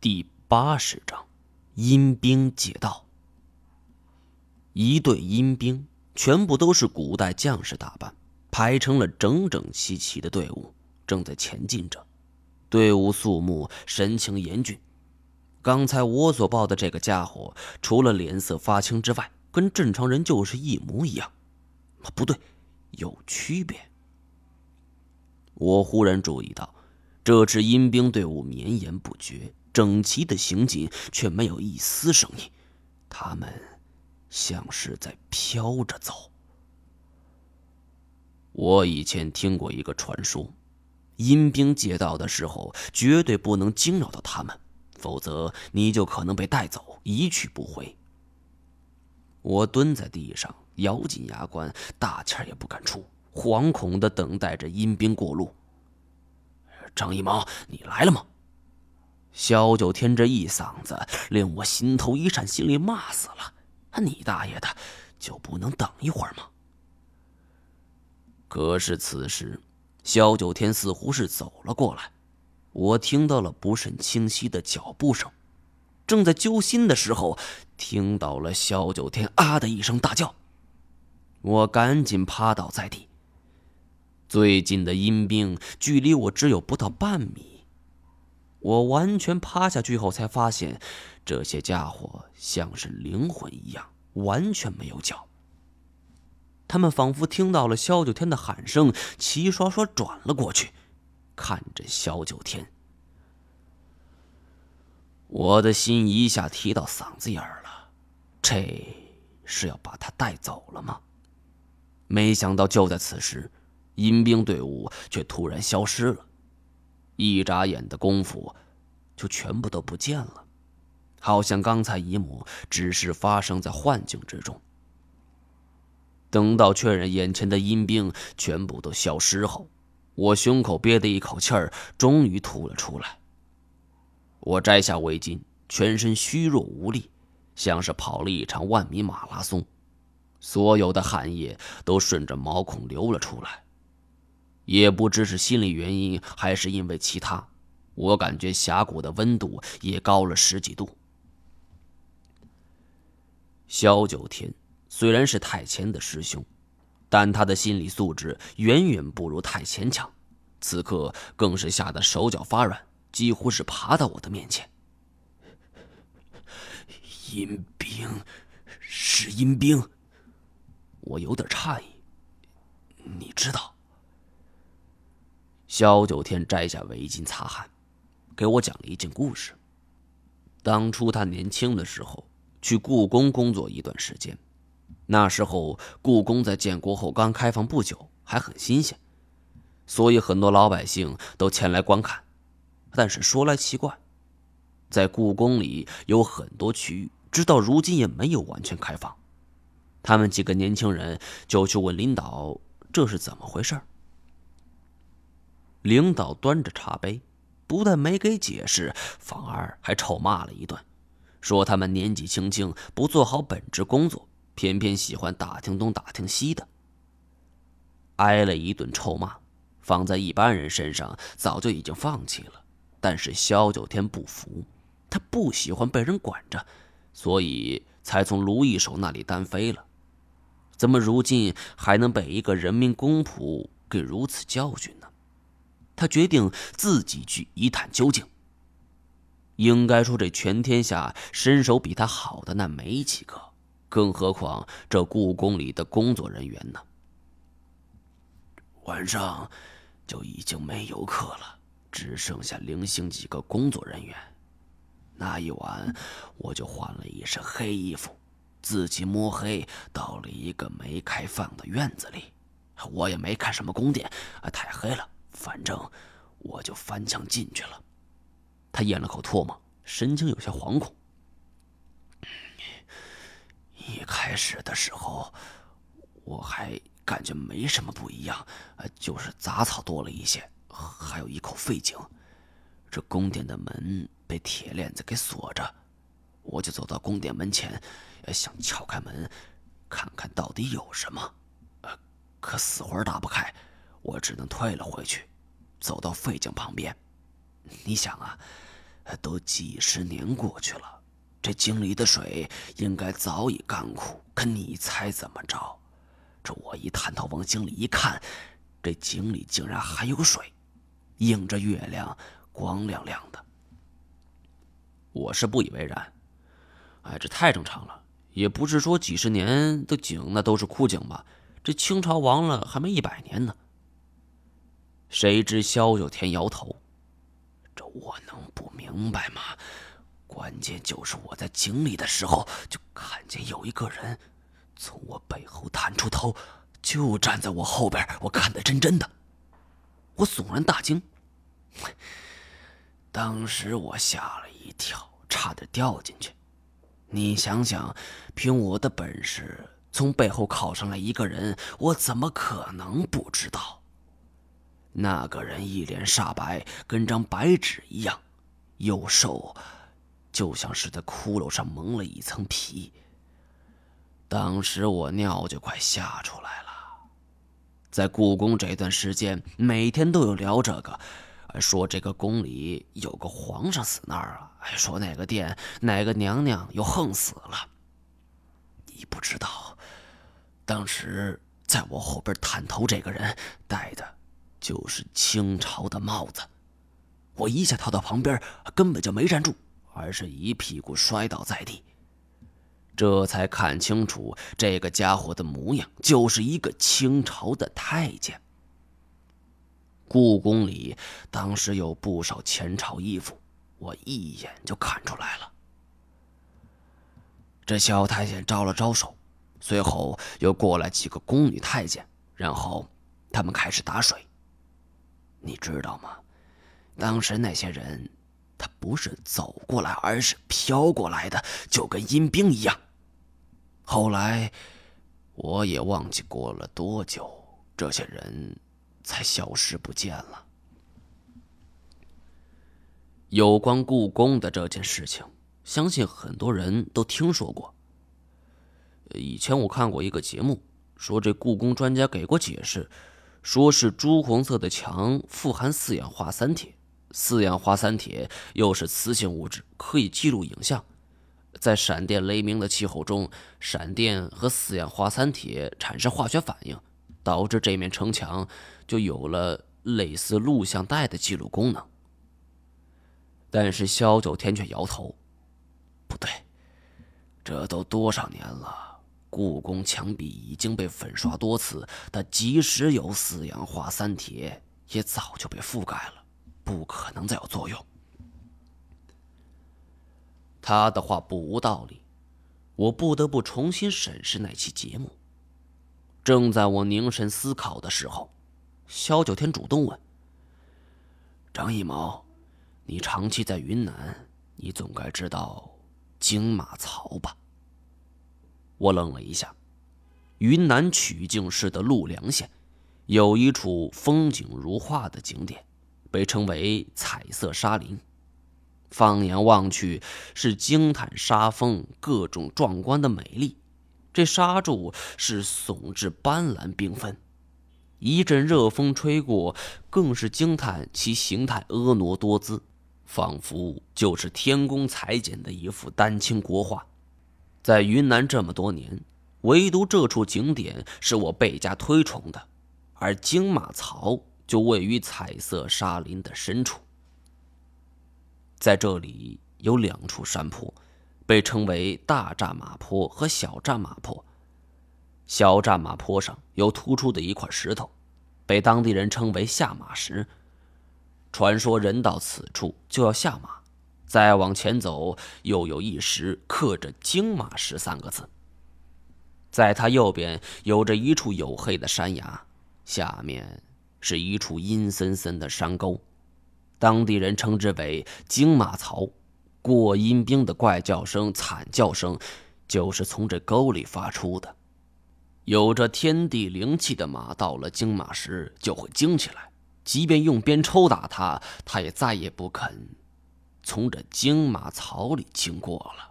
第八十章，阴兵借道。一队阴兵全部都是古代将士打扮，排成了整整齐齐的队伍，正在前进着。队伍肃穆，神情严峻。刚才我所报的这个家伙，除了脸色发青之外，跟正常人就是一模一样。啊不对，有区别。我忽然注意到，这支阴兵队伍绵延不绝。整齐的行进，却没有一丝声音。他们像是在飘着走。我以前听过一个传说：阴兵借道的时候，绝对不能惊扰到他们，否则你就可能被带走，一去不回。我蹲在地上，咬紧牙关，大气儿也不敢出，惶恐的等待着阴兵过路。张一毛，你来了吗？萧九天这一嗓子令我心头一颤，心里骂死了：“你大爷的，就不能等一会儿吗？”可是此时，萧九天似乎是走了过来，我听到了不甚清晰的脚步声。正在揪心的时候，听到了萧九天“啊”的一声大叫，我赶紧趴倒在地。最近的阴兵距离我只有不到半米。我完全趴下去后，才发现，这些家伙像是灵魂一样，完全没有脚。他们仿佛听到了萧九天的喊声，齐刷刷转了过去，看着萧九天。我的心一下提到嗓子眼儿了，这是要把他带走了吗？没想到就在此时，阴兵队伍却突然消失了。一眨眼的功夫，就全部都不见了，好像刚才一幕只是发生在幻境之中。等到确认眼前的阴兵全部都消失后，我胸口憋的一口气儿终于吐了出来。我摘下围巾，全身虚弱无力，像是跑了一场万米马拉松，所有的汗液都顺着毛孔流了出来。也不知是心理原因，还是因为其他，我感觉峡谷的温度也高了十几度。萧九天虽然是太前的师兄，但他的心理素质远远不如太前强，此刻更是吓得手脚发软，几乎是爬到我的面前。阴兵，是阴兵，我有点诧异，你知道？萧九天摘下围巾擦汗，给我讲了一件故事。当初他年轻的时候去故宫工作一段时间，那时候故宫在建国后刚开放不久，还很新鲜，所以很多老百姓都前来观看。但是说来奇怪，在故宫里有很多区域，直到如今也没有完全开放。他们几个年轻人就去问领导，这是怎么回事？领导端着茶杯，不但没给解释，反而还臭骂了一顿，说他们年纪轻轻，不做好本职工作，偏偏喜欢打听东打听西的。挨了一顿臭骂，放在一般人身上早就已经放弃了，但是萧九天不服，他不喜欢被人管着，所以才从卢一手那里单飞了。怎么如今还能被一个人民公仆给如此教训？他决定自己去一探究竟。应该说，这全天下身手比他好的那没几个，更何况这故宫里的工作人员呢？晚上就已经没游客了，只剩下零星几个工作人员。那一晚，我就换了一身黑衣服，自己摸黑到了一个没开放的院子里。我也没看什么宫殿，太黑了。反正我就翻墙进去了。他咽了口唾沫，神情有些惶恐。一开始的时候，我还感觉没什么不一样，就是杂草多了一些，还有一口废井。这宫殿的门被铁链子给锁着，我就走到宫殿门前，想撬开门，看看到底有什么，可死活打不开，我只能退了回去。走到废井旁边，你想啊，都几十年过去了，这井里的水应该早已干枯。可你猜怎么着？这我一探头往井里一看，这井里竟然还有水，映着月亮，光亮亮的。我是不以为然。哎，这太正常了，也不是说几十年的井那都是枯井吧？这清朝亡了还没一百年呢。谁知萧九天摇头。这我能不明白吗？关键就是我在井里的时候，就看见有一个人从我背后探出头，就站在我后边，我看得真真的。我悚然大惊，当时我吓了一跳，差点掉进去。你想想，凭我的本事，从背后靠上来一个人，我怎么可能不知道？那个人一脸煞白，跟张白纸一样，又瘦，就像是在骷髅上蒙了一层皮。当时我尿就快吓出来了。在故宫这段时间，每天都有聊这个，说这个宫里有个皇上死那儿了，还说哪个殿哪个娘娘又横死了。你不知道，当时在我后边探头这个人带的。就是清朝的帽子，我一下跳到旁边，根本就没站住，而是一屁股摔倒在地。这才看清楚这个家伙的模样，就是一个清朝的太监。故宫里当时有不少前朝衣服，我一眼就看出来了。这小太监招了招手，随后又过来几个宫女太监，然后他们开始打水。你知道吗？当时那些人，他不是走过来，而是飘过来的，就跟阴兵一样。后来，我也忘记过了多久，这些人才消失不见了。有关故宫的这件事情，相信很多人都听说过。以前我看过一个节目，说这故宫专家给过解释。说是朱红色的墙富含四氧化三铁，四氧化三铁又是磁性物质，可以记录影像。在闪电雷鸣的气候中，闪电和四氧化三铁产生化学反应，导致这面城墙就有了类似录像带的记录功能。但是萧九天却摇头：“不对，这都多少年了。”故宫墙壁已经被粉刷多次，但即使有四氧化三铁，也早就被覆盖了，不可能再有作用。他的话不无道理，我不得不重新审视那期节目。正在我凝神思考的时候，萧九天主动问：“张一毛，你长期在云南，你总该知道金马槽吧？”我愣了一下，云南曲靖市的陆良县，有一处风景如画的景点，被称为彩色沙林。放眼望去，是惊叹沙峰各种壮观的美丽。这沙柱是耸峙斑斓缤纷，一阵热风吹过，更是惊叹其形态婀娜多姿，仿佛就是天工裁剪的一幅丹青国画。在云南这么多年，唯独这处景点是我倍加推崇的，而金马槽就位于彩色沙林的深处。在这里有两处山坡，被称为大战马坡和小战马坡。小战马坡上有突出的一块石头，被当地人称为下马石。传说人到此处就要下马。再往前走，又有一石刻着“金马石”三个字。在它右边有着一处黝黑的山崖，下面是一处阴森森的山沟，当地人称之为“金马槽”。过阴兵的怪叫声、惨叫声，就是从这沟里发出的。有着天地灵气的马，到了金马石就会惊起来，即便用鞭抽打它，它也再也不肯。从这金马槽里经过了。